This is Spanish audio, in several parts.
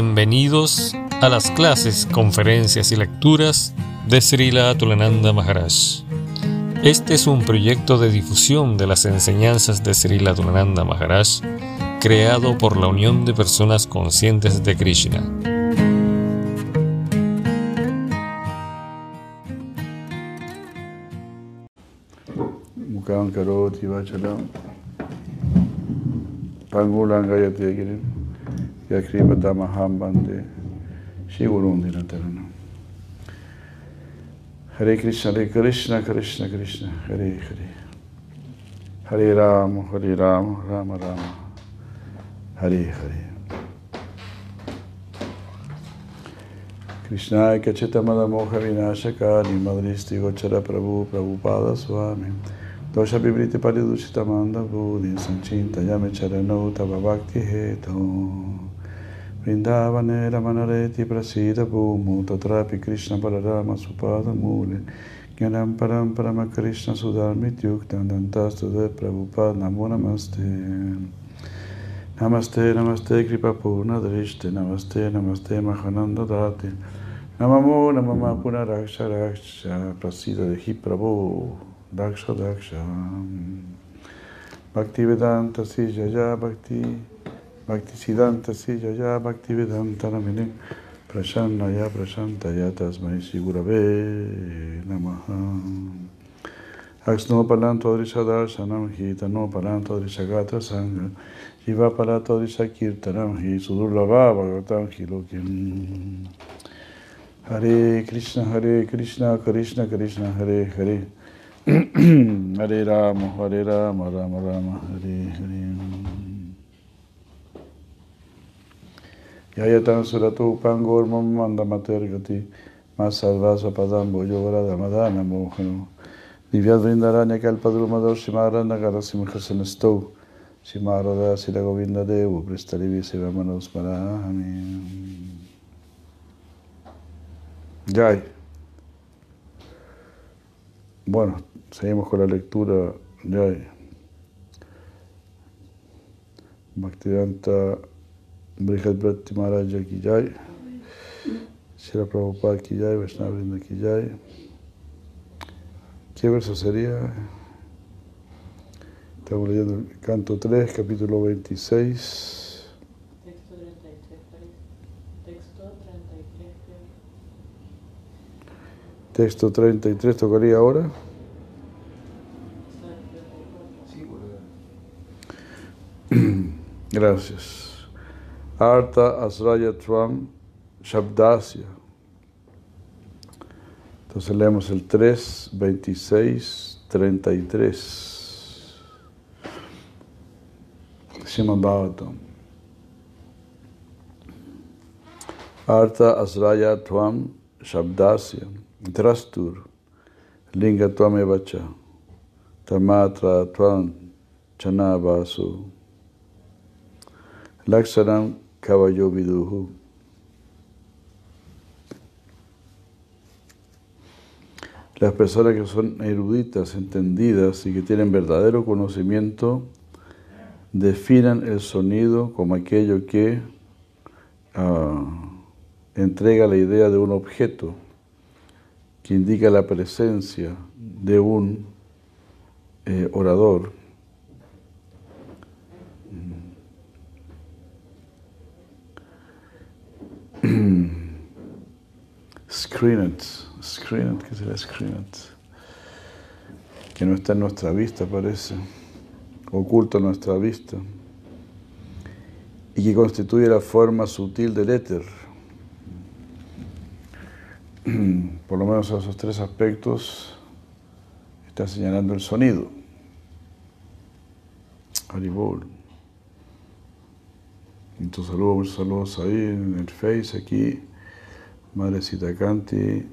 Bienvenidos a las clases, conferencias y lecturas de Srila Atulananda Maharaj. Este es un proyecto de difusión de las enseñanzas de Srila Atulananda Maharaj creado por la Unión de Personas Conscientes de Krishna. Mukhaṁ karoti vachalam pangulangayate girim yakripatamaham bande shigurundinatarana Hare Krishna, Hare Krishna, Krishna Krishna, Hare Hare. Hare Rama, Hare Rama, Rama Rama, Hare Hare. Krishna Kachetamada Moha Vinashakari Madristi Gochara Prabhu Prabhupada Swami. Dosha Vibriti Pariduchitamanda Buddhi Sanchinta Yame Charano Tava Bhakti Heto वृंदावने रमणरेति प्रसीद भूमु तत्रापि कृष्णबलरामसुपादमूले ज्ञानं परं परमकृष्णसुधामित्युक्तं दन्तास्तुतप्रभुपा नमो नमस्ते नमस्ते नमस्ते कृपपूर्णदृष्टि नमस्ते नमस्ते महानन्ददाति नमो नमः पुनराक्ष राक्ष प्रसीद हि प्रभो दक्ष दक्ष भक्तिवेदान्तस्य जया भक्ति भक्तिसिद्धान्तस्य जया भक्तिवेदान्तनमिनि प्रसन्नया प्रशान्तया तस्मै श्रीगुरवे नमः। अक्ष्णोपलान्तोदृशदर्शनं हि तनोपलान्तोदृशगात्रसङ्गं शिवापलान्तोदृशकीर्तनं हि सुदुर्लभा भगवतां हि लोकिम् हरे कृष्ण हरे कृष्ण कृष्ण कृष्ण, हरे हरे। हरे राम हरे राम राम राम, हरे Hare. Yayatan Suratu Pangormam Mandamatergati, Masarvasa Padambo Yogarada Madana Mohano. Divyad Vrindaranya Kalpadrumador Shimarana Garasimhasanastau. Shimarada Sira Govinda Devu Prestarivi Sivamanos Marahami. Jai. Bueno, seguimos con la lectura. Jai. Bhaktivedanta Brihad Bhakti Maharaja Ki Jai. Shira Prabhupada Ki Jai. Ki. ¿Qué verso sería? Estamos leyendo el canto 3, capítulo 26. Texto 33, Texto 33. Texto 33, ¿tocaría ahora? Gracias. Arta Asraya Tvam Shabdasya. Entonces leemos el 3, 26, 33. Srimad. Arta Asraya Tvam Shabdasya. Drastur. Linga Tvam Evacha. Tamatra Tvam Chanavasu. Laksanam Kavayo Viduhu. Las personas que son eruditas, entendidas y que tienen verdadero conocimiento definan el sonido como aquello que uh, entrega la idea de un objeto, que indica la presencia de un eh, orador. Screened, screened, ¿qué será screened? Que no está en nuestra vista, parece, oculto en nuestra vista, y que constituye la forma sutil del éter. Por lo menos esos tres aspectos está señalando el sonido. Haribol. Muchos saludos, muchos saludos ahí en el Face, aquí. Madre Sitakanti,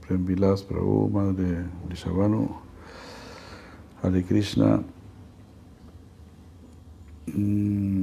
Prem Vilas Prabhu, Madre Rishabhanu, Hare Krishna. Mm.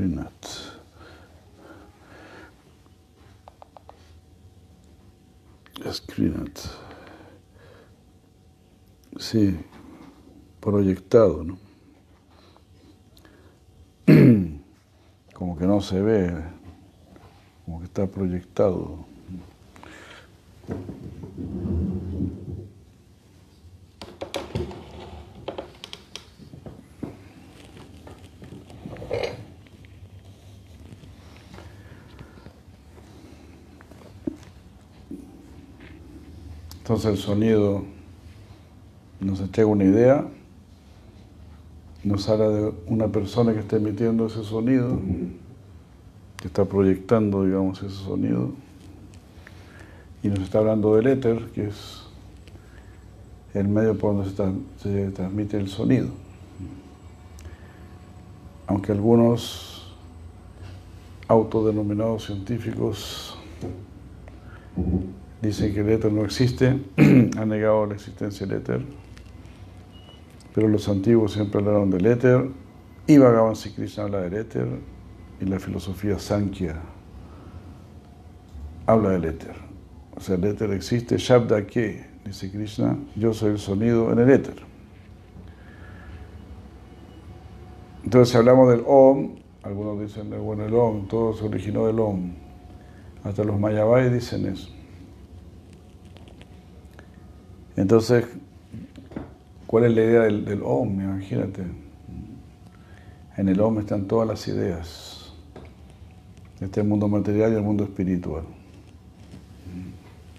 Screenat. Screenat. Sí, proyectado, ¿no? Como que no se ve, como que está proyectado. El sonido nos entrega una idea, nos habla de una persona que está emitiendo ese sonido, que está proyectando, digamos, ese sonido, y nos está hablando del éter, que es el medio por donde se, se transmite el sonido. Aunque algunos autodenominados científicos dicen que el éter no existe, han negado la existencia del éter, pero los antiguos siempre hablaron del éter, y Bhagavan Sri Krishna habla del éter, y la filosofía Sankhya habla del éter. O sea, el éter existe, Shabda que, dice Krishna, yo soy el sonido en el éter. Entonces, si hablamos del Om, algunos dicen, bueno, el Om, todo se originó del Om. Hasta los Mayavais dicen eso. Entonces, ¿cuál es la idea del, del, OM? Imagínate. En el OM están todas las ideas. Este mundo material y el mundo espiritual.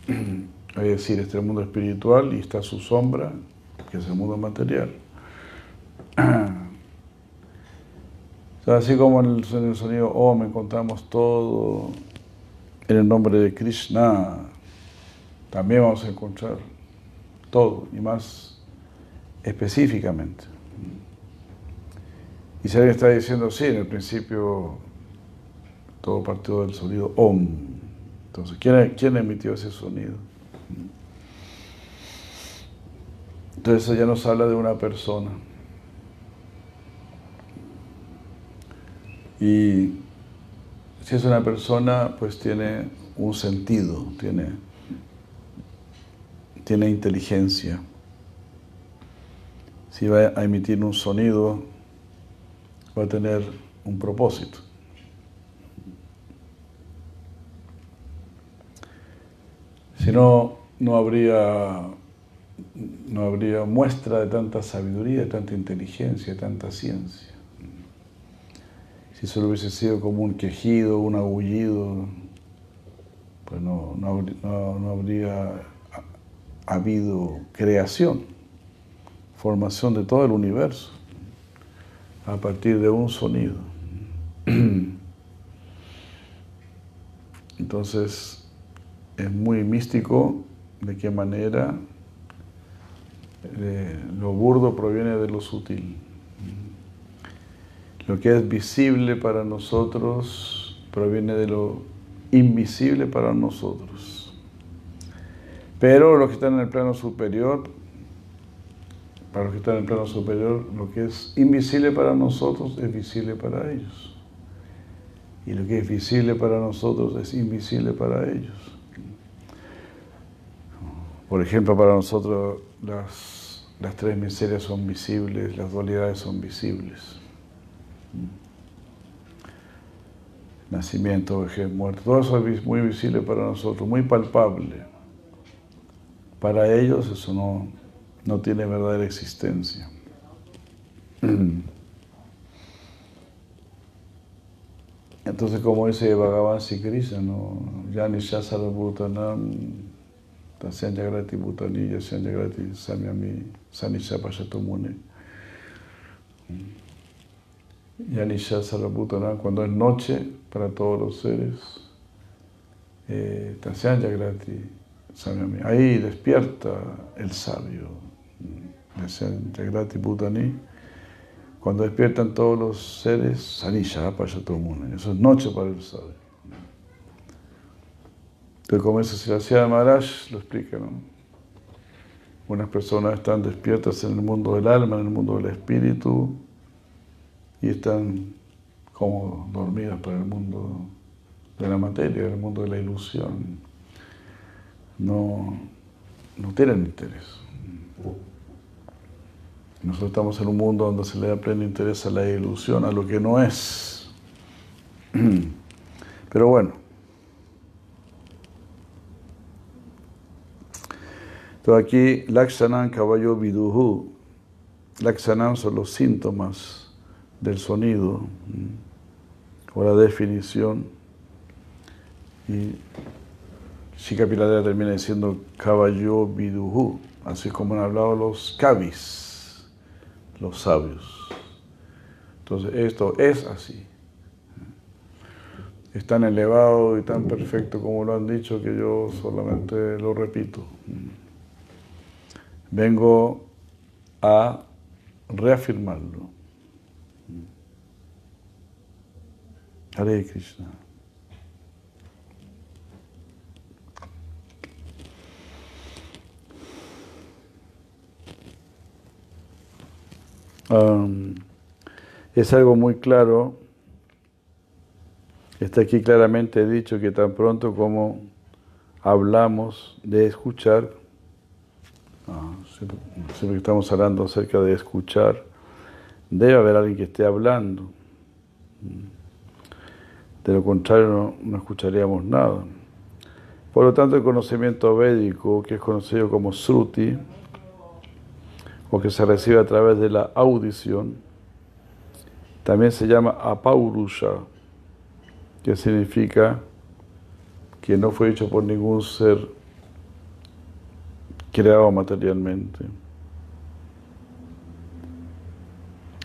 Es decir, este es el mundo espiritual y está su sombra, que es el mundo material. Así como en el, en el sonido OM encontramos todo en el nombre de Krishna, también vamos a encontrar todo y más específicamente. Y alguien está diciendo, sí, en el principio todo partió del sonido OM. Entonces, ¿quién, quién emitió ese sonido? Entonces, eso ya nos habla de una persona. Y si es una persona, pues tiene un sentido, tiene tiene inteligencia. Si va a emitir un sonido, va a tener un propósito. Si no, no habría, no habría muestra de tanta sabiduría, de tanta inteligencia, de tanta ciencia. Si solo hubiese sido como un quejido, un aullido, pues no, no, no habría ha habido creación, formación de todo el universo a partir de un sonido. Entonces, es muy místico de qué manera eh, lo burdo proviene de lo sutil. Lo que es visible para nosotros proviene de lo invisible para nosotros. Pero los que están en el plano superior, para los que están en el plano superior, lo que es invisible para nosotros es visible para ellos. Y lo que es visible para nosotros es invisible para ellos. Por ejemplo, para nosotros las, las tres miserias son visibles, las dualidades son visibles. Nacimiento, vejez, muerte, todo eso es muy visible para nosotros, muy palpable. Para ellos eso no, no tiene verdadera existencia. Entonces, como dice Bhagavan Sikrisa, ¿no? Yani Shasara Bhutanam, Tasyan Jagrati Bhutani, Yasyan Jagrati Samyami, Sanisha Pashatomune. Yani Shasara Bhutanam, cuando es noche para todos los seres, eh, Tasyan Jagrati Ahí despierta el sabio, Jagrati Bhutani. Cuando despiertan todos los seres, Sanisha, Apayatomunen. Eso es noche para el sabio. Entonces, como eso se hacía Maharaj, lo explica, ¿no? Unas personas están despiertas en el mundo del alma, en el mundo del espíritu, y están como dormidas por el mundo de la materia, el mundo de la ilusión. No, no tienen interés. Nosotros estamos en un mundo donde se le da pleno interés a la ilusión, a lo que no es. Pero bueno. Entonces aquí, Lakshanan caballo viduhu. Lakshanan son los síntomas del sonido o la definición. Y Shikapiladera termina diciendo caballo viduhu, así como han hablado los kavis, los sabios. Entonces, esto es así. Es tan elevado y tan perfecto como lo han dicho que yo solamente lo repito. Vengo a reafirmarlo. Hare Krishna. Es algo muy claro. Está aquí claramente dicho que tan pronto como hablamos de escuchar, ah, siempre que estamos hablando acerca de escuchar, debe haber alguien que esté hablando. De lo contrario no, no escucharíamos nada. Por lo tanto, el conocimiento védico, que es conocido como Sruti, o que se recibe a través de la audición, también se llama apaurusha, que significa que no fue hecho por ningún ser creado materialmente.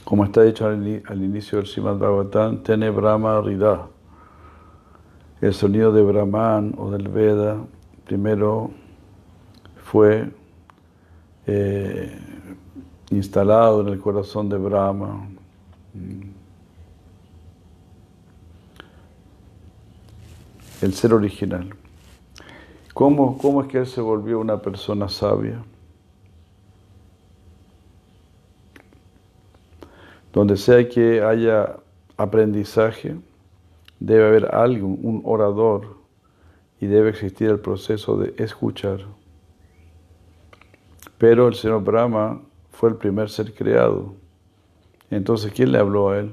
Como está dicho al, inicio del Srimad Bhagavatam, Tene Brahma Rida. El sonido de Brahman o del Veda primero fue eh, instalado en el corazón de Brahma. El ser original. ¿Cómo, ¿Cómo es que él se volvió una persona sabia? Donde sea que haya aprendizaje, debe haber alguien, un orador, y debe existir el proceso de escuchar. Pero el Señor Brahma fue el primer ser creado. Entonces, ¿quién le habló a él?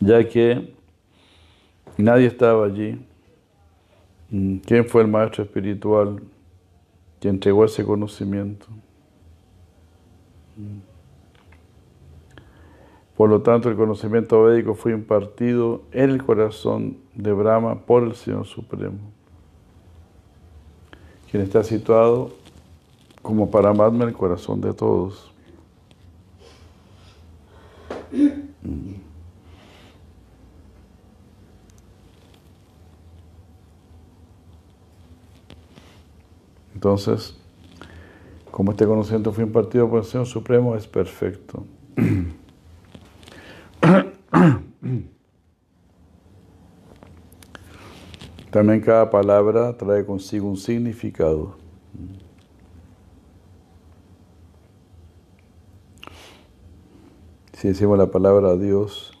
Ya que nadie estaba allí, ¿quién fue el maestro espiritual que entregó ese conocimiento? Por lo tanto, el conocimiento védico fue impartido en el corazón de Brahma por el Señor Supremo quien está situado como Paramatma en el corazón de todos. Entonces, como este conocimiento fue impartido por el Señor Supremo, es perfecto. También cada palabra trae consigo un significado. Si decimos la palabra Dios,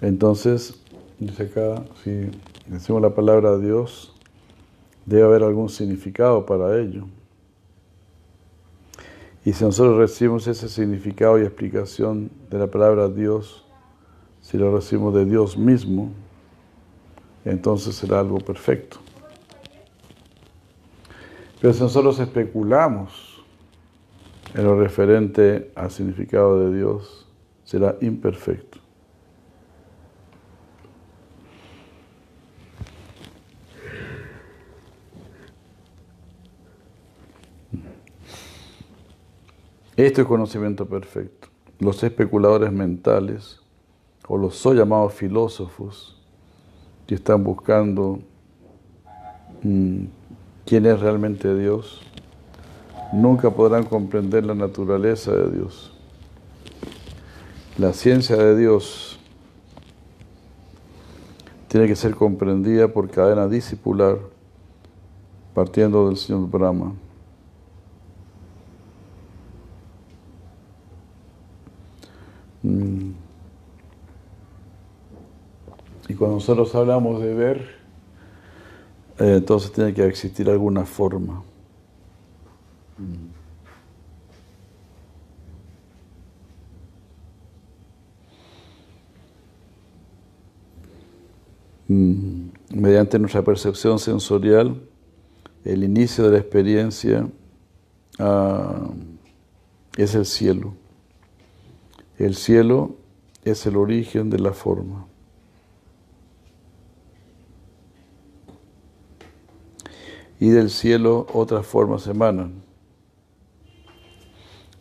entonces, dice acá, si decimos la palabra Dios, debe haber algún significado para ello. Y si nosotros recibimos ese significado y explicación de la palabra Dios, si lo recibimos de Dios mismo, entonces será algo perfecto. Pero si nosotros especulamos en lo referente al significado de Dios, será imperfecto. Esto es conocimiento perfecto. Los especuladores mentales o los so llamados filósofos que están buscando mm, quién es realmente Dios, nunca podrán comprender la naturaleza de Dios. La ciencia de Dios tiene que ser comprendida por cadena discipular, partiendo del Señor Brahma. Y cuando nosotros hablamos de ver, eh, entonces tiene que existir alguna forma. Mm. Mediante nuestra percepción sensorial, el inicio de la experiencia ah, es el cielo. El cielo es el origen de la forma. Y del cielo otras formas emanan.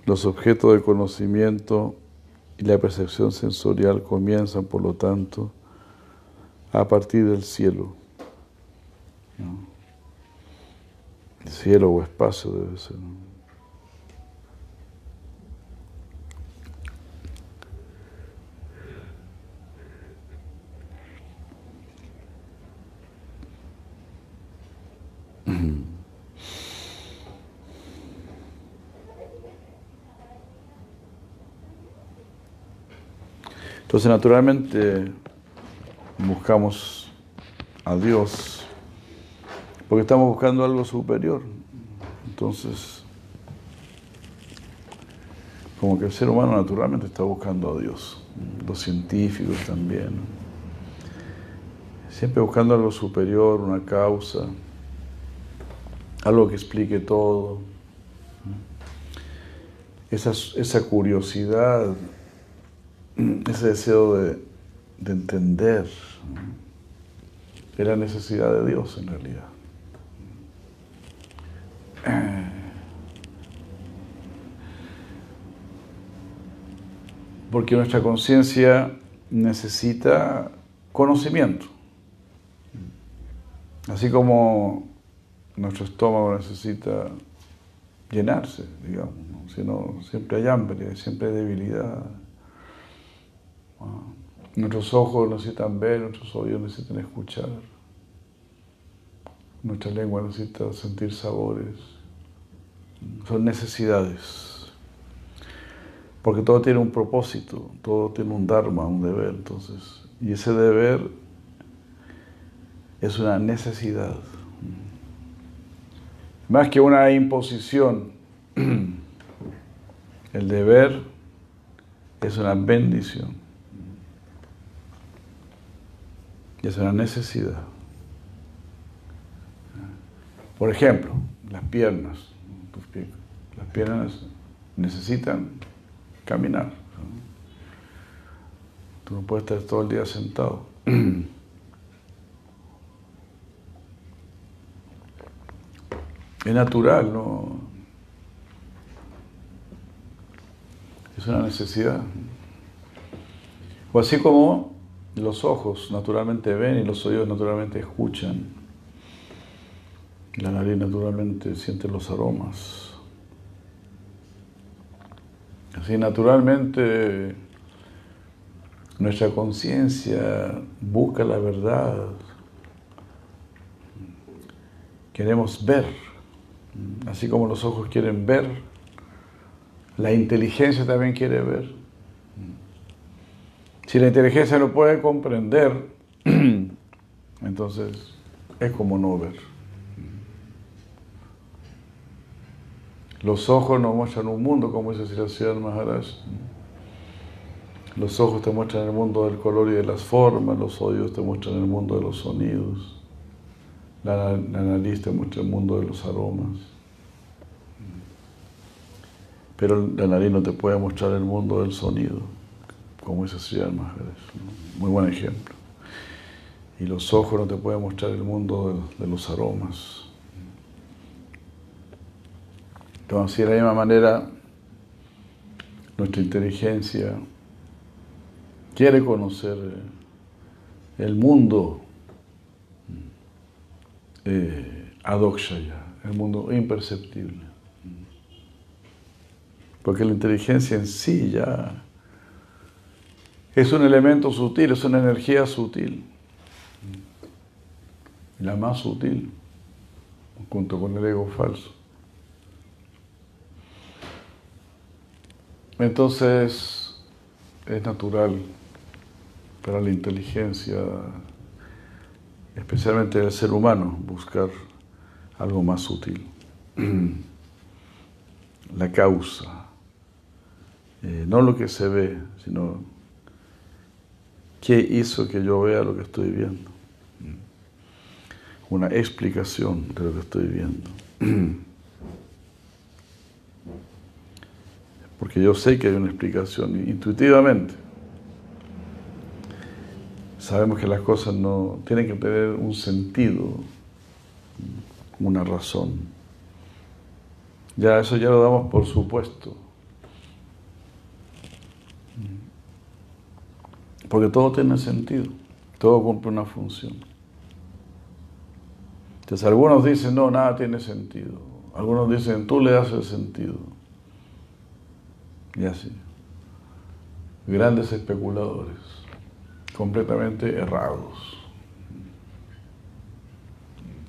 Los objetos de conocimiento y la percepción sensorial comienzan, por lo tanto, a partir del cielo. Cielo o espacio debe ser. Entonces, naturalmente, buscamos a Dios porque estamos buscando algo superior. Entonces, como que el ser humano naturalmente está buscando a Dios, los científicos también. Siempre buscando algo superior, una causa, algo que explique todo. Esa, esa curiosidad ese deseo de, entender es la necesidad de Dios en realidad. Porque nuestra conciencia necesita conocimiento. Así como nuestro estómago necesita llenarse, digamos, no, siempre hay hambre, siempre hay debilidad. Nuestros ojos necesitan ver, nuestros oídos necesitan escuchar. Nuestra lengua necesita sentir sabores. Son necesidades. Porque todo tiene un propósito, todo tiene un dharma, un deber. Entonces, y ese deber es una necesidad. Más que una imposición, el deber es una bendición. Y es una necesidad. Por ejemplo, las piernas. Las piernas necesitan caminar. Tú no puedes estar todo el día sentado. Es natural, ¿no? Es una necesidad. O así como los ojos naturalmente ven y los oídos naturalmente escuchan. La nariz naturalmente siente los aromas. Así naturalmente nuestra conciencia busca la verdad. Queremos ver, así como los ojos quieren ver, la inteligencia también quiere ver. Si la inteligencia no puede comprender, entonces es como no ver. Los ojos nos muestran un mundo, como dice Sri Maharaj. Los ojos te muestran el mundo del color y de las formas, los oídos te muestran el mundo de los sonidos, la nariz te muestra el mundo de los aromas. Pero la nariz no te puede mostrar el mundo del sonido como ese Sri Muy buen ejemplo. Y los ojos no te pueden mostrar el mundo de, los aromas. Entonces, de la misma manera, nuestra inteligencia quiere conocer el mundo eh, adokshaya, el mundo imperceptible. Porque la inteligencia en sí ya es un elemento sutil, es una energía sutil. la más sutil, junto con el ego falso. Entonces, es natural para la inteligencia, especialmente del ser humano, buscar algo más sutil. La causa, eh, no lo que se ve, sino qué hizo que yo vea lo que estoy viendo. Una explicación de lo que estoy viendo. Porque yo sé que hay una explicación intuitivamente. Sabemos que las cosas no tienen que tener un sentido, una razón. Ya eso ya lo damos por supuesto. Porque todo tiene sentido, todo cumple una función. Entonces algunos dicen, no, nada tiene sentido. Algunos dicen, tú le el sentido. Y así. Grandes especuladores, completamente errados.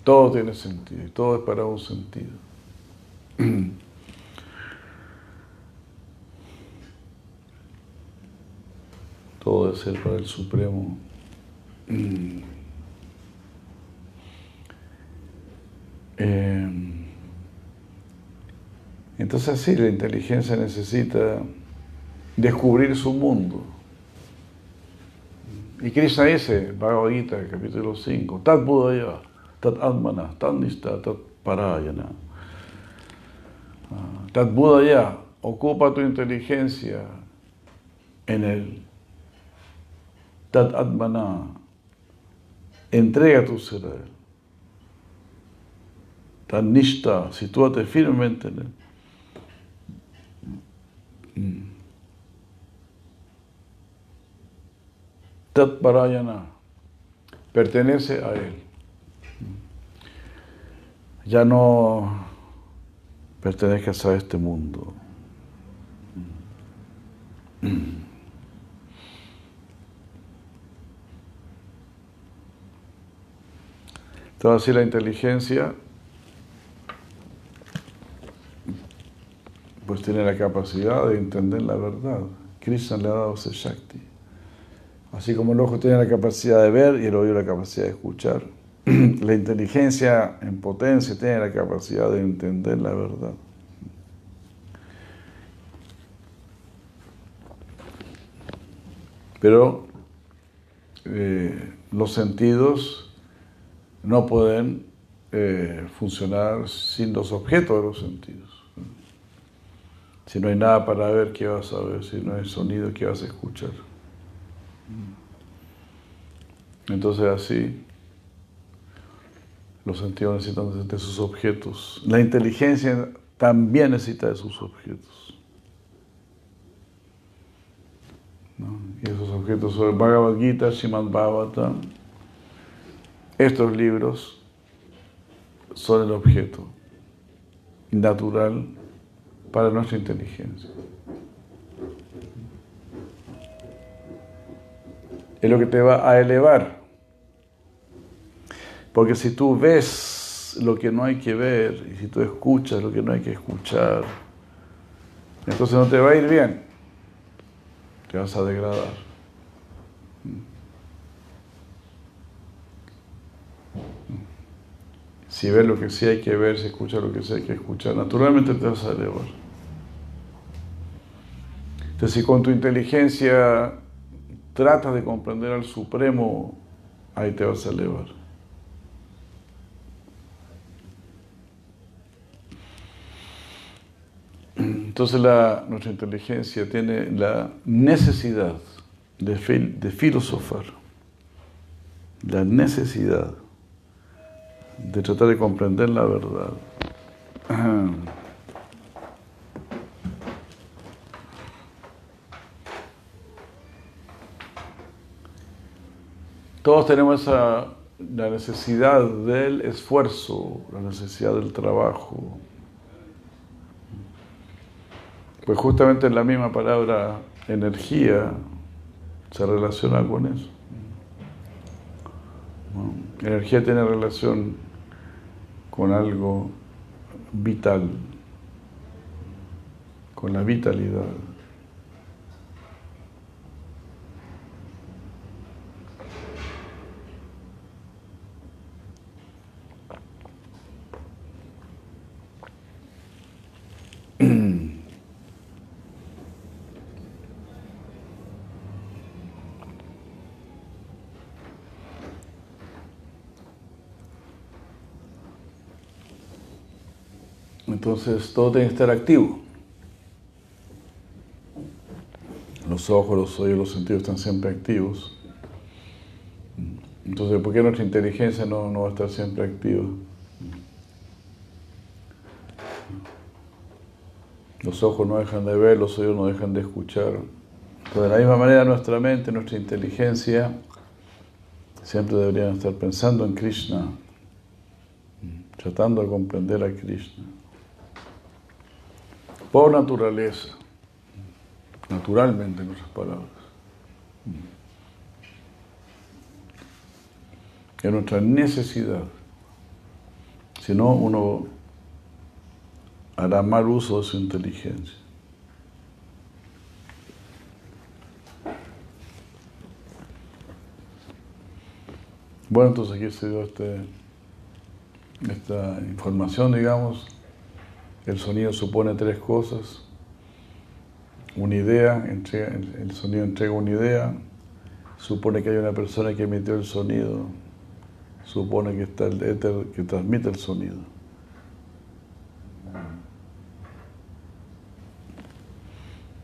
Todo tiene sentido y todo es para un sentido. Todo debe ser para el Supremo. Eh, entonces sí, la inteligencia necesita descubrir su mundo. Y Krishna dice, Bhagavad Gita, capítulo 5, Tat Budaya, Tat Atmana, Tat Nista, Tat Parayana. Tat Budaya, ocupa tu inteligencia en él. Tat Atmana, entrega tu ser a él. Tat Nishta, sitúate firmemente en él. Tat Parayana pertenece a él. Ya no pertenezcas a este mundo. Entonces, la inteligencia pues tiene la capacidad de entender la verdad. Krishna le ha dado ese Shakti. Así como el ojo tiene la capacidad de ver y el oído la capacidad de escuchar, la inteligencia en potencia tiene la capacidad de entender la verdad. Pero eh, los sentidos no pueden eh, funcionar sin los objetos de los sentidos. Si no hay nada para ver, ¿qué vas a ver? Si no hay sonido, ¿qué vas a escuchar? Entonces así, los sentidos necesitan de sus objetos. La inteligencia también necesita de sus objetos. Y esos objetos son Bhagavad Gita, Srimad Bhagavatam. Estos libros son el objeto natural para nuestra inteligencia. Es lo que te va a elevar. Porque si tú ves lo que no hay que ver y si tú escuchas lo que no hay que escuchar, entonces no te va a ir bien. Te vas a degradar. Si ves lo que sí hay que ver, si escuchas lo que sí hay que escuchar, naturalmente te vas a elevar. Entonces, si con tu inteligencia tratas de comprender al Supremo, ahí te vas a elevar. Entonces nuestra inteligencia tiene la necesidad de filosofar, la necesidad de tratar de comprender la verdad. Todos tenemos esa, la necesidad del esfuerzo, la necesidad del trabajo. Pues justamente la misma palabra energía se relaciona con eso. Energía tiene relación con algo vital, con la vitalidad. Entonces todo tiene que estar activo. Los ojos, los oídos, los sentidos están siempre activos. Entonces, ¿por qué nuestra inteligencia no, no va a estar siempre activa? Los ojos no dejan de ver, los oídos no dejan de escuchar. Entonces, de la misma manera, nuestra mente, nuestra inteligencia, siempre deberían estar pensando en Krishna, tratando de comprender a Krishna por naturaleza, naturalmente en otras palabras. Es nuestra necesidad. Si no, uno hará mal uso de su inteligencia. Bueno, entonces aquí se dio este, esta información, digamos. El sonido supone tres cosas. Una idea, el sonido entrega una idea, supone que hay una persona que emitió el sonido, supone que está el éter que transmite el sonido.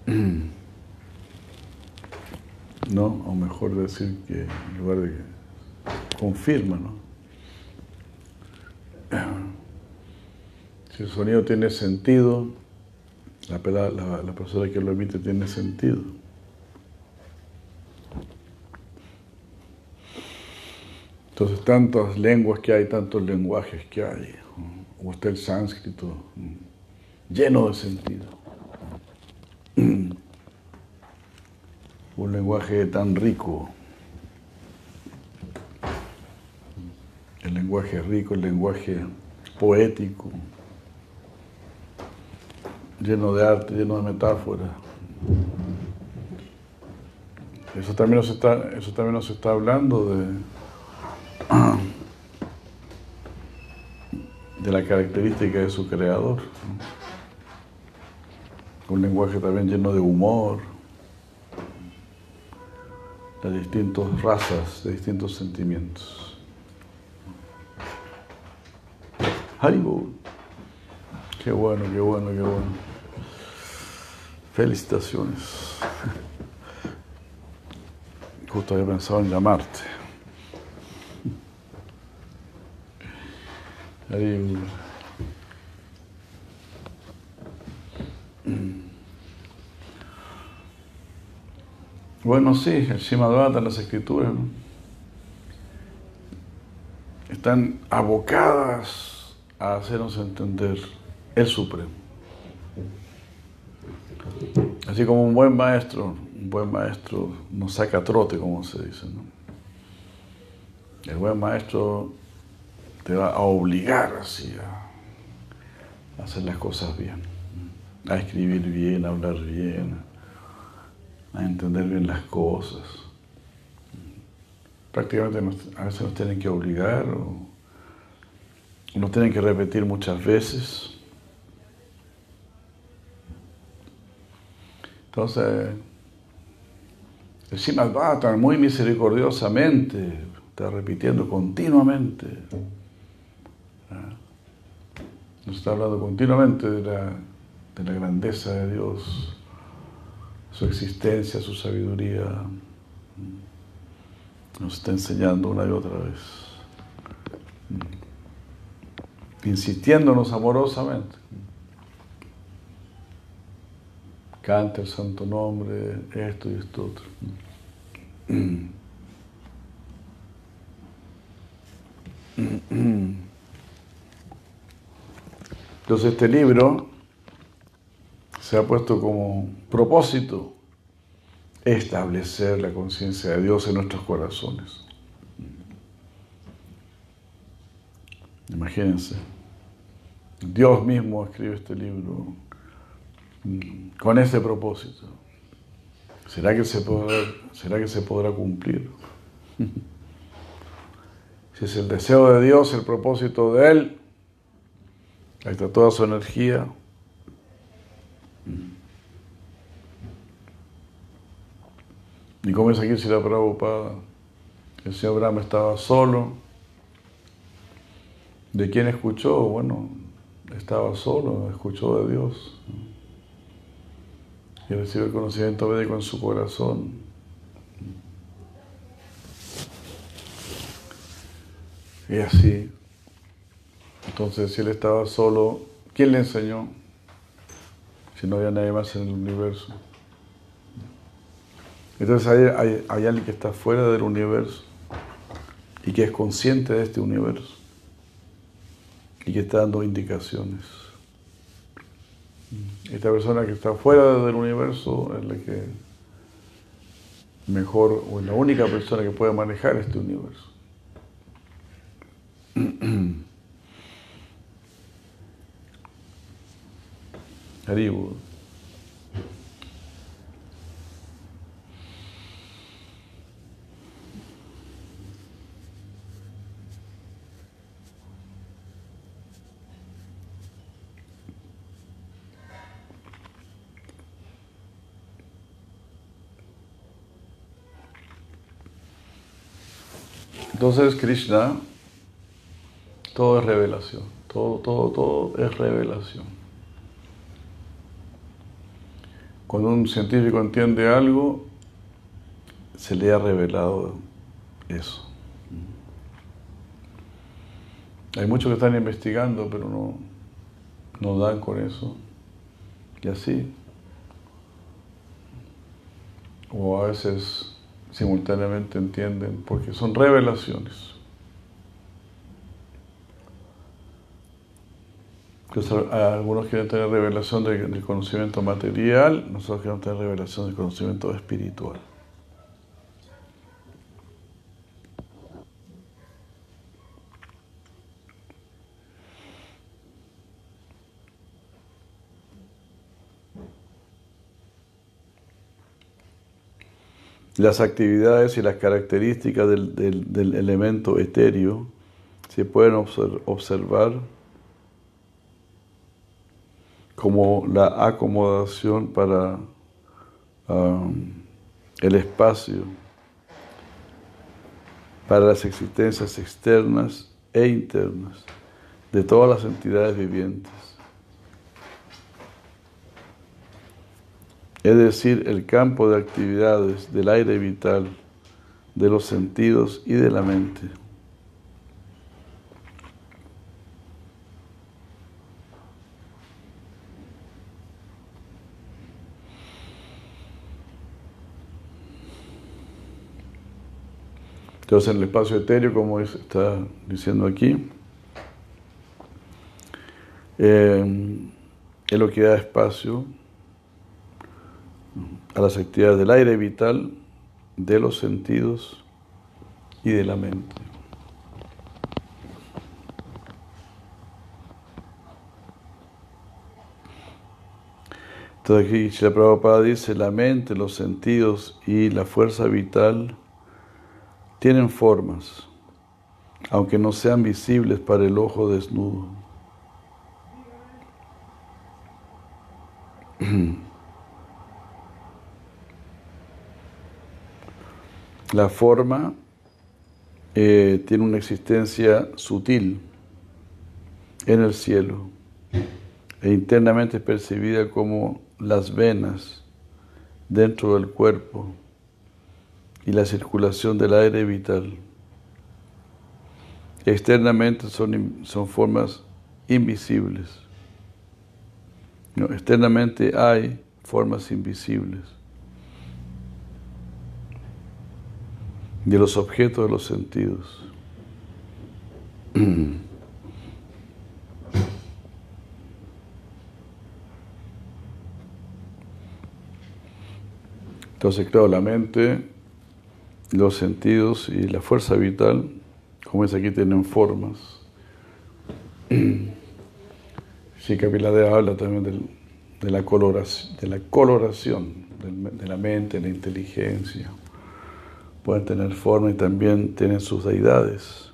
¿No? O mejor decir que en lugar de que confirma, ¿no? Si el sonido tiene sentido, la, la, persona que lo emite tiene sentido. Entonces, tantas lenguas que hay, tantos lenguajes que hay, o está el sánscrito, lleno de sentido. Un lenguaje tan rico. El lenguaje rico, el lenguaje poético lleno de arte, lleno de metáforas. Eso también nos está, eso también nos está hablando de, de la característica de su creador. Un lenguaje también lleno de humor, de distintas razas, de distintos sentimientos. Haribol. Qué bueno, qué bueno, qué bueno. Felicitaciones. Justo había pensado en llamarte. Bueno, sí, el Shimadvata, las escrituras, están abocadas a hacernos entender el Supremo. Así como un buen maestro, un buen maestro nos saca trote, como se dice. ¿no? El buen maestro te va a obligar así a hacer las cosas bien, a escribir bien, a hablar bien, a entender bien las cosas. Prácticamente a veces nos tienen que obligar o nos tienen que repetir muchas veces Entonces, el Srimad muy misericordiosamente está repitiendo continuamente. Nos está hablando continuamente de la grandeza de Dios, su existencia, su sabiduría. Nos está enseñando una y otra vez. Insistiéndonos amorosamente canta el santo nombre, esto y esto otro. Entonces este libro se ha puesto como propósito establecer la conciencia de Dios en nuestros corazones. Imagínense. Dios mismo escribe este libro con ese propósito. ¿Será que se podrá, será que se podrá cumplir? Si es el deseo de Dios, el propósito de Él, ahí está toda su energía. Y como es aquí si la Prabhupada, el señor Brahma estaba solo. ¿De quién escuchó? Bueno, estaba solo, escuchó de Dios. Y recibe el conocimiento védico en su corazón. Y así. Entonces, si él estaba solo, ¿quién le enseñó? Si no había nadie más en el universo. Entonces hay, hay, hay, alguien que está fuera del universo y que es consciente de este universo y que está dando indicaciones. Esta persona que está fuera del universo es la que mejor o es la única persona que puede manejar este universo. Haribu. Entonces Krishna, todo es revelación, todo, todo, todo es revelación. Cuando un científico entiende algo, se le ha revelado eso. Hay muchos que están investigando, pero no, no dan con eso. Y así. O a veces simultáneamente entienden, porque son revelaciones. Algunos quieren tener revelación del conocimiento material, nosotros queremos tener revelación del conocimiento espiritual. Las actividades y las características del, elemento etéreo se pueden observar como la acomodación para el espacio, para las existencias externas e internas de todas las entidades vivientes. Es decir, el campo de actividades del aire vital, de los sentidos y de la mente. Entonces, en el espacio etéreo, como está diciendo aquí, eh, es lo que da espacio a las actividades del aire vital, de los sentidos y de la mente. Entonces aquí Shila Prabhupada dice, la mente, los sentidos y la fuerza vital tienen formas, aunque no sean visibles para el ojo desnudo. La forma eh, tiene una existencia sutil en el cielo e internamente percibida como las venas dentro del cuerpo y la circulación del aire vital. Externamente son, son formas invisibles. Externamente hay formas invisibles de los objetos de los sentidos. Entonces, claro, la mente, los sentidos y la fuerza vital, como es aquí, tienen formas. Sí, Kapilade habla también del, de, la coloración, de la coloración de la mente, de la inteligencia. Pueden tener forma y también tienen sus deidades.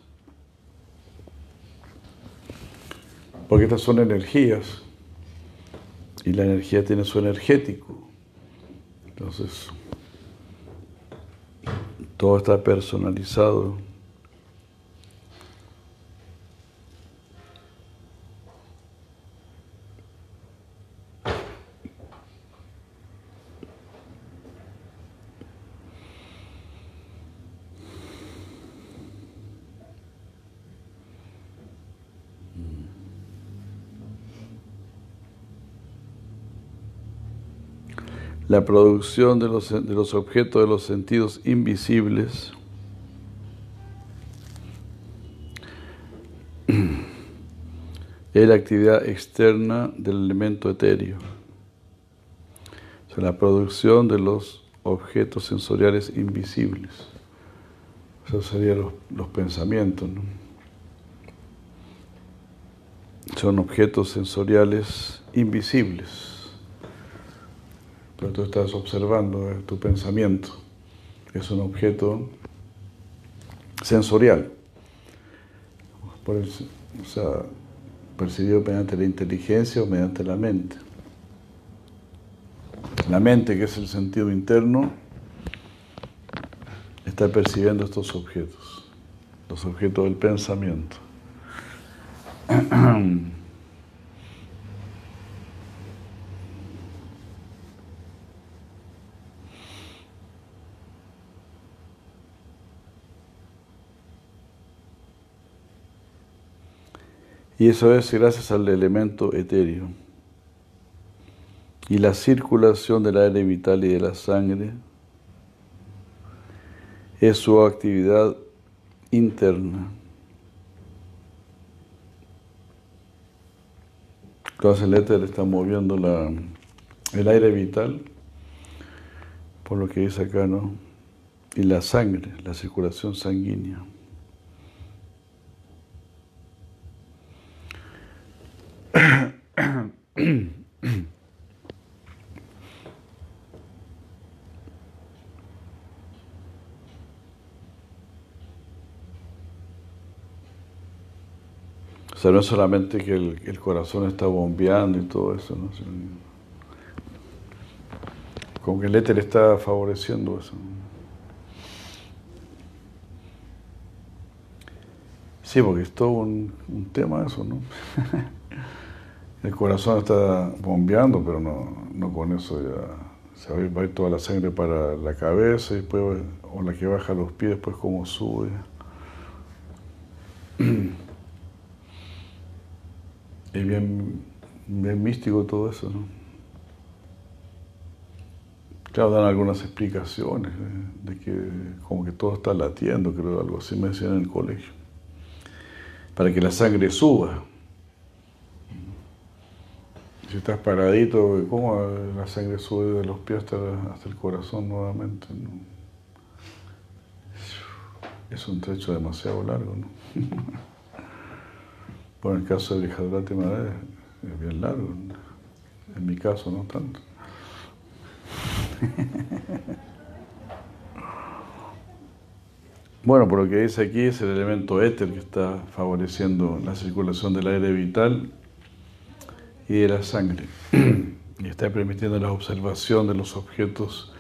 Porque estas son energías y la energía tiene su energético. Entonces, todo está personalizado. La producción de los, de los objetos de los sentidos invisibles es la actividad externa del elemento etéreo. La producción de los objetos sensoriales invisibles. Eso serían los, los pensamientos. ¿no? Son objetos sensoriales invisibles pero tú estás observando eh, tu pensamiento. Es un objeto sensorial, o sea, percibido mediante la inteligencia o mediante la mente. La mente, que es el sentido interno, está percibiendo estos objetos, los objetos del pensamiento. Y eso es gracias al elemento etéreo. Y la circulación del aire vital y de la sangre es su actividad interna. Entonces el éter está moviendo la, el aire vital, por lo que dice acá, ¿no? Y la sangre, la circulación sanguínea. O sea, no es solamente que el, corazón está bombeando y todo eso, ¿no? Como que el éter está favoreciendo eso. Sí, porque es todo un, tema eso, ¿no? el corazón está bombeando, pero no, con eso ya se va a, ir, toda la sangre para la cabeza y después, o la que baja a los pies, después como sube. Es bien, bien místico todo eso, ¿no? Claro, dan algunas explicaciones de, que como que todo está latiendo, creo, algo así me decían en el colegio. Para que la sangre suba. Si estás paradito, ¿cómo la sangre sube de los pies hasta, el corazón nuevamente? Es un trecho demasiado largo, ¿no? bueno, en el caso de Vijadrati Madre es bien largo. En mi caso, no tanto. Bueno, por lo que dice aquí es el elemento éter que está favoreciendo la circulación del aire vital y de la sangre. y está permitiendo la observación de los objetos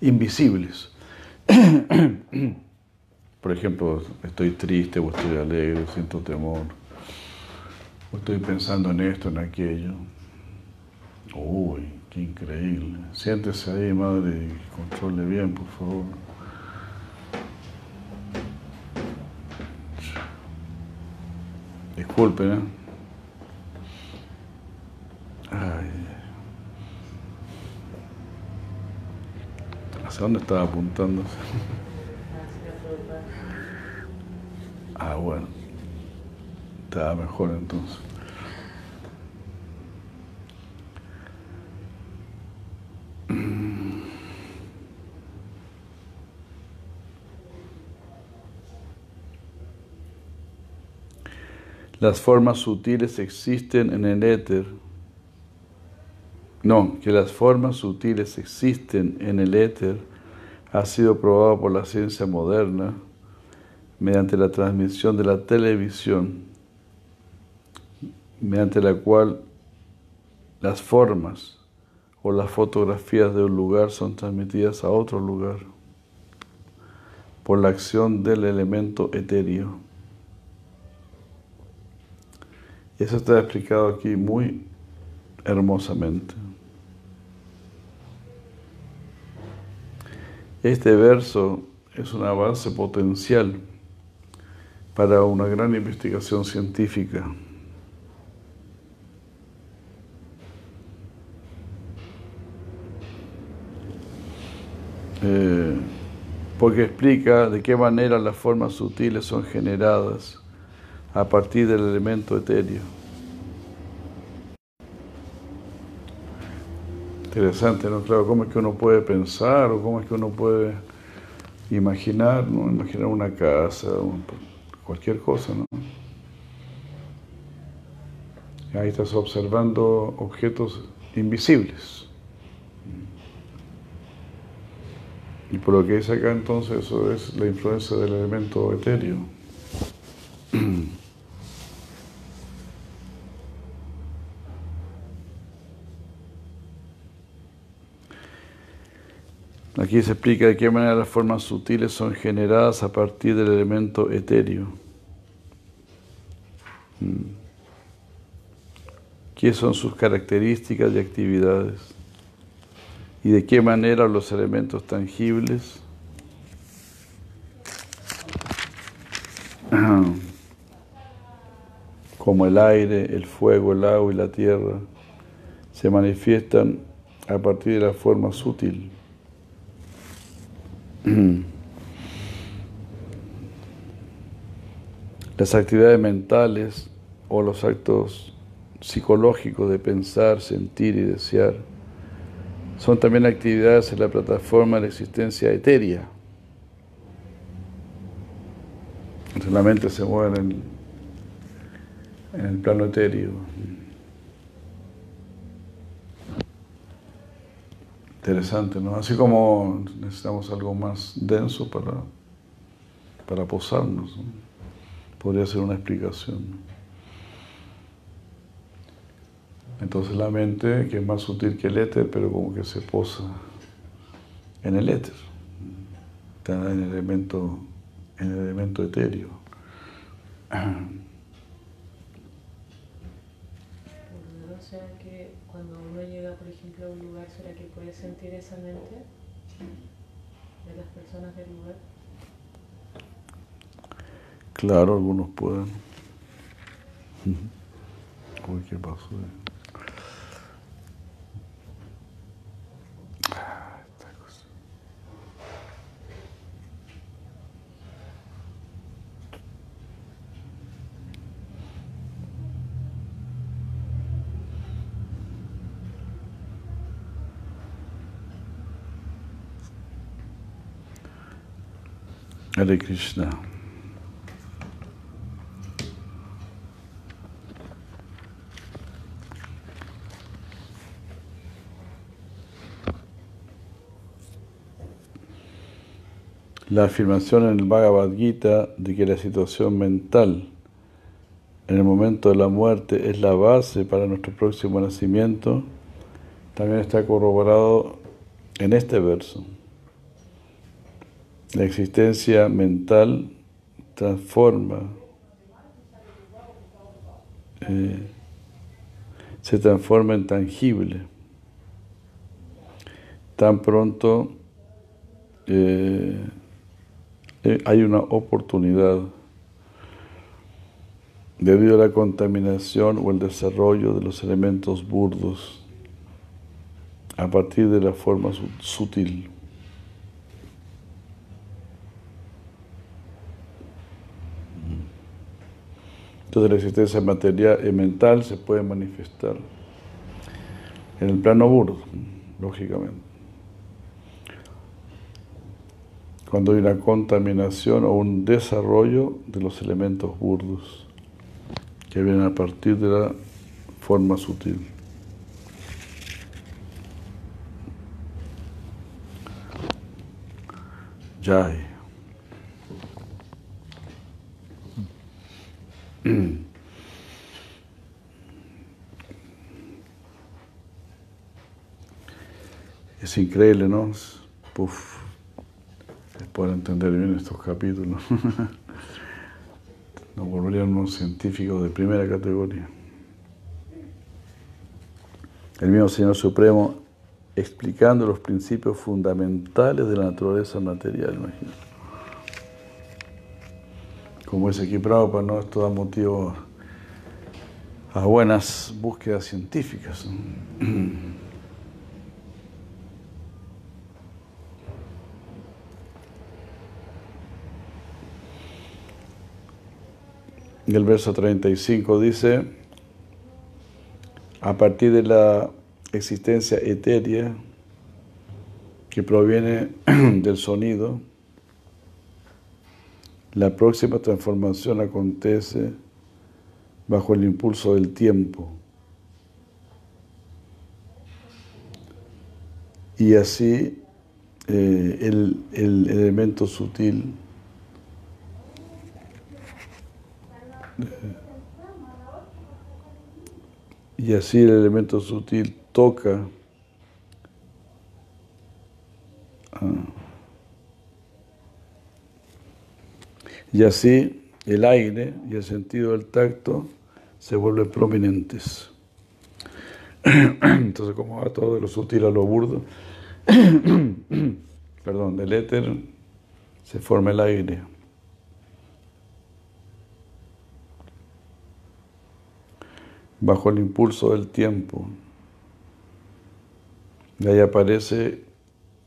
invisibles. Por ejemplo, estoy triste o estoy alegre, siento temor, o estoy pensando en esto, en aquello. Uy, qué increíble. Siéntese ahí, madre, controle bien, por favor. Disculpen, ¿eh? ¿Hacia dónde estaba apuntando? Ah, bueno. Estaba mejor entonces. las formas sutiles existen en el éter. No, que las formas sutiles existen en el éter ha sido probado por la ciencia moderna mediante la transmisión de la televisión, mediante la cual las formas o las fotografías de un lugar son transmitidas a otro lugar por la acción del elemento etéreo. Eso está explicado aquí muy hermosamente. Este verso es un avance potencial para una gran investigación científica. Eh, porque explica de qué manera las formas sutiles son generadas a partir del elemento etéreo. Interesante, ¿no? Claro, cómo es que uno puede pensar o cómo es que uno puede imaginar, ¿no? Imaginar una casa, cualquier cosa, ¿no? Ahí estás observando objetos invisibles. Y por lo que dice acá entonces, eso es la influencia del elemento etéreo. Aquí se explica de qué manera las formas sutiles son generadas a partir del elemento etéreo. Mm. ¿Qué son sus características y actividades? ¿Y de qué manera los elementos tangibles como el aire, el fuego, el agua y la tierra se manifiestan a partir de la forma sutil? Las actividades mentales o los actos psicológicos de pensar, sentir y desear son también actividades en la plataforma de la existencia etérea. La mente se mueve en el, plano etéreo. Interesante, ¿no? Así como necesitamos algo más denso para, para posarnos, podría ser una explicación. Entonces la mente, que es más sutil que el éter, pero como que se posa en el éter, está en el elemento, en el elemento etéreo. cuando uno llega, por ejemplo, a un lugar, ¿será que puede sentir esa mente de las personas del lugar? Claro, algunos pueden. Uy, ¿qué pasó? Hare Krishna. La afirmación en el Bhagavad Gita de que la situación mental en el momento de la muerte es la base para nuestro próximo nacimiento, también está corroborado en este verso. La existencia mental transforma, eh, se transforma en tangible. Tan pronto eh, eh, hay una oportunidad debido a la contaminación o el desarrollo de los elementos burdos a partir de la forma sutil. Entonces la existencia material y mental se puede manifestar en el plano burdo, lógicamente. Cuando hay una contaminación o un desarrollo de los elementos burdos que vienen a partir de la forma sutil. Jai. Es increíble, ¿no? Puf. Después de entender bien estos capítulos. Nos volverían unos científicos de primera categoría. El mismo Señor Supremo explicando los principios fundamentales de la naturaleza material, imagínate. Como es aquí Prabhupada, ¿no? Esto da motivo a buenas búsquedas científicas. Y el verso 35 dice, a partir de la existencia etérea que proviene del sonido, la próxima transformación acontece bajo el impulso del tiempo. Y así eh, el, el elemento sutil Y así el elemento sutil toca ah. Y así el aire y el sentido del tacto se vuelven prominentes. Entonces, como va todo de lo sutil a lo burdo, perdón, del éter se forma el aire. bajo el impulso del tiempo. Y ahí aparece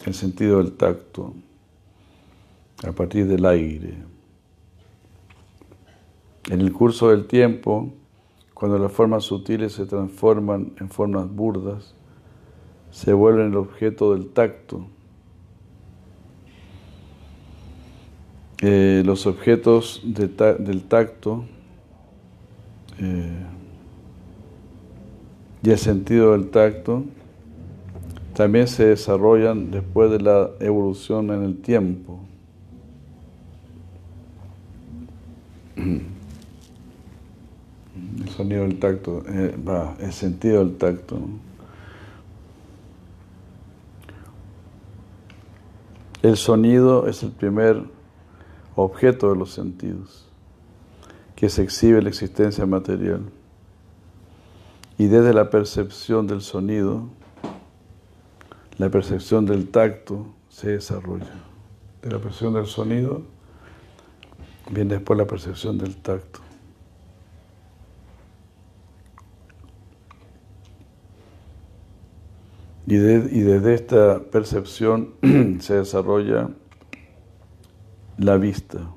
el sentido del tacto, a partir del aire. En el curso del tiempo, cuando las formas sutiles se transforman en formas burdas, se vuelven el objeto del tacto. Eh, los objetos del tacto eh, y el sentido del tacto también se desarrollan después de la evolución en el tiempo. El sonido del tacto, eh, el sentido del tacto. El sonido es el primer objeto de los sentidos que se exhibe la existencia material. Y desde la percepción del sonido, la percepción del tacto se desarrolla. De la percepción del sonido viene después la percepción del tacto. Y, desde esta percepción se desarrolla la vista.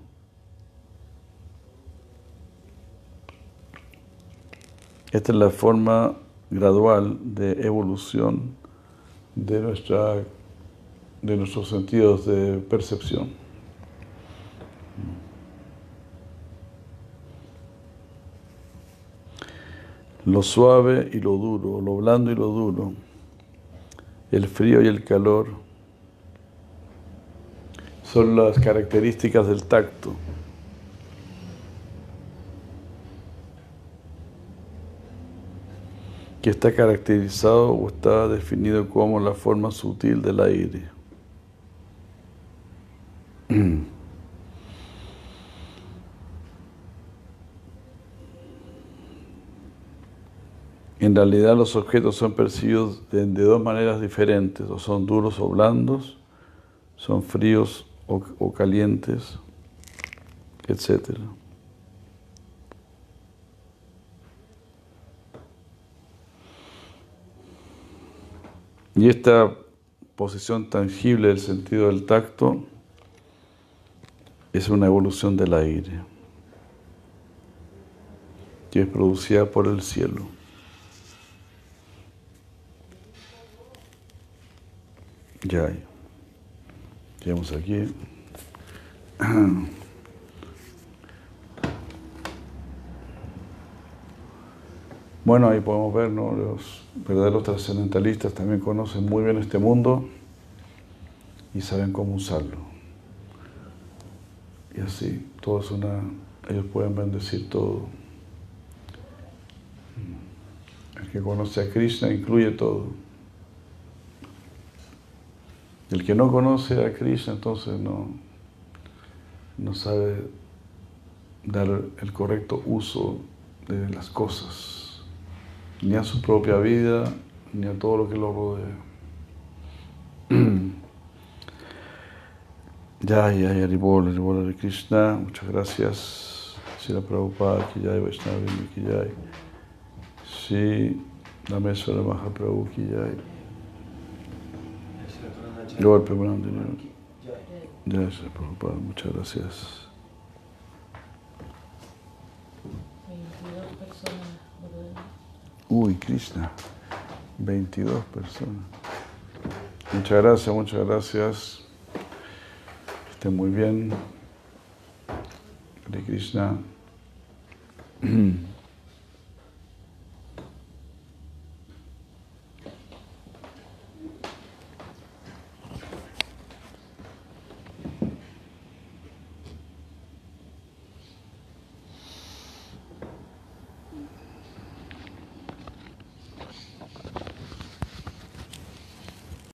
Esta es la forma gradual de evolución de, nuestra, de nuestros sentidos de percepción. Lo suave y lo duro, lo blando y lo duro, el frío y el calor son las características del tacto. que está caracterizado o está definido como la forma sutil del aire. En realidad los objetos son percibidos de, dos maneras diferentes, o son duros o blandos, son fríos o, o calientes, etcétera. Y esta posición tangible del sentido del tacto es una evolución del aire que es producida por el cielo. Ya, llegamos aquí. Bueno, ahí podemos ver, ¿no? los verdaderos trascendentalistas también conocen muy bien este mundo y saben cómo usarlo. Y así, todo es una, ellos pueden bendecir todo. El que conoce a Krishna incluye todo. El que no conoce a Krishna entonces no, no sabe dar el correcto uso de las cosas, ni a su propia vida, ni a todo lo que lo rodea. Ya, ya, ya, Haribol, Haribol de Krishna, muchas gracias. Sila Prabhupada, Kijay, Vaishnavi, Kijay. Sí, Nameswara Mahaprabhu, Kijay. Brandon. Ya, Sila Prabhupada, muchas gracias. 22 personas, ¿verdad? Uy, Krishna, 22 personas. Muchas gracias, muchas gracias. Que estén muy bien. Hare Krishna.